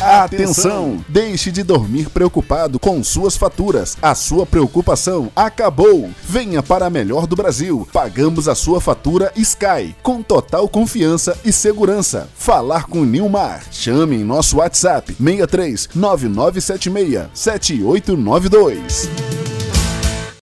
Atenção! Deixe de dormir preocupado com suas faturas. A sua preocupação acabou. Venha para a melhor do Brasil. Pagamos a sua fatura Sky com total confiança e segurança. Falar com Nilmar. Chame em nosso WhatsApp 63 9976 7892.